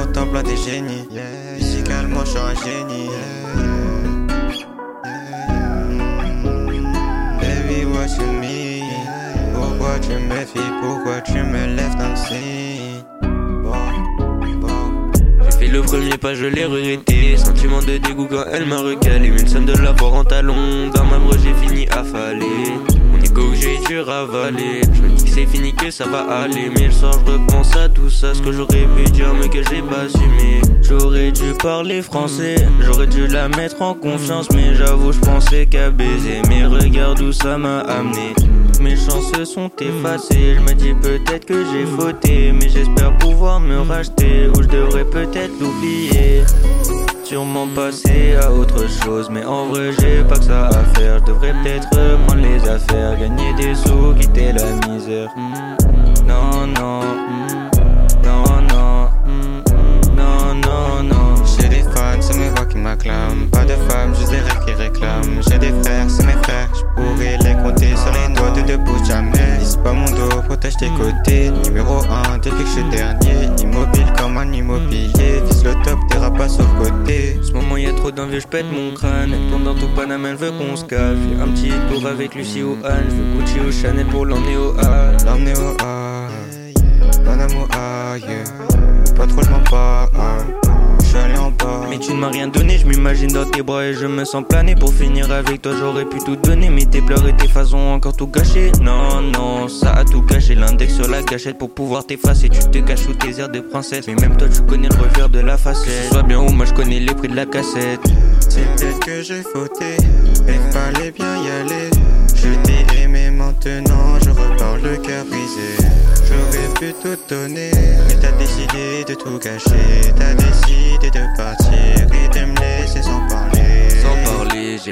Contemple des génies. Musicalement, je suis un génie. Baby, what you mean? Pourquoi tu me fies? Pourquoi tu me lèves dans le premier pas, je l'ai regretté. Sentiment de dégoût quand elle m'a recalé. Une somme de la en talon. Dans ma broche, j'ai fini affalé. Je me dis que c'est fini, que ça va aller. Mais le soir, je repense à tout ça. Ce que j'aurais pu dire, mais que j'ai pas assumé. J'aurais dû parler français. J'aurais dû la mettre en confiance. Mais j'avoue, je pensais qu'à baiser. Mais regarde où ça m'a amené. Mes chances sont effacées. Je me dis peut-être que j'ai fauté. Mais j'espère pouvoir me racheter. Ou je devrais peut-être l'oublier. Sûrement passer à autre chose. Mais en vrai, j'ai pas que ça à faire. Je devrais peut-être prendre les affaires. Gagner des sous, quitter la misère. Mm, Non, non. mm, Non, non. mm, Non, non, non. J'ai des fans, c'est mes voix qui m'acclament. Pas de femmes, juste des rêves qui réclament. J'ai des frères, c'est mes frères. Je pourrais les compter sur les doigts de deux bouts jamais. Lisse pas mon dos, protège tes côtés. Numéro a trop d'envie, je pète mon crâne. Elle tourne dans tout Panama, elle veut qu'on se. J'ai un petit tour avec Lucie ou Anne. Je veux Gucci ou Chanel pour l'emmener au A. L'emmener au A. Bon amour, ah, yeah. Pas trop, je m'en bats. M'as rien donné, je m'imagine dans tes bras et je me sens planer Pour finir avec toi j'aurais pu tout donner Mais tes pleurs et tes façons encore tout gâché Non, non, ça a tout gâché L'index sur la gâchette pour pouvoir t'effacer Tu te caches sous tes airs de princesse Mais même toi tu connais le revers de la facette soit bien ou moi je connais les prix de la cassette C'est peut-être que j'ai fauté, mais fallait bien y aller. Je t'ai aimé maintenant, je repars le cœur brisé. J'aurais pu tout donner, mais t'as décidé de tout gâcher. T'as décidé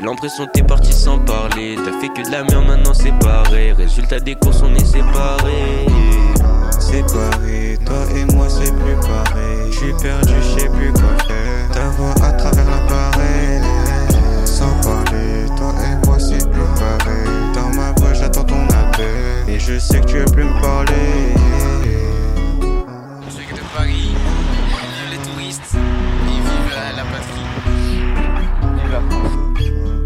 l'impression que t'es parti sans parler T'as fait que de la merde maintenant c'est pareil Résultat des courses on est séparés Séparés, toi et moi c'est plus pareil. Je suis perdu, je sais plus quoi faire. Ta voix à travers l'appareil. Sans parler, toi et moi c'est plus pareil. Dans ma voix j'attends ton appel. Et je sais que tu veux plus me parler. Ceux de Paris, ils vivent les touristes, ils vivent la, la patrie. Vive la France.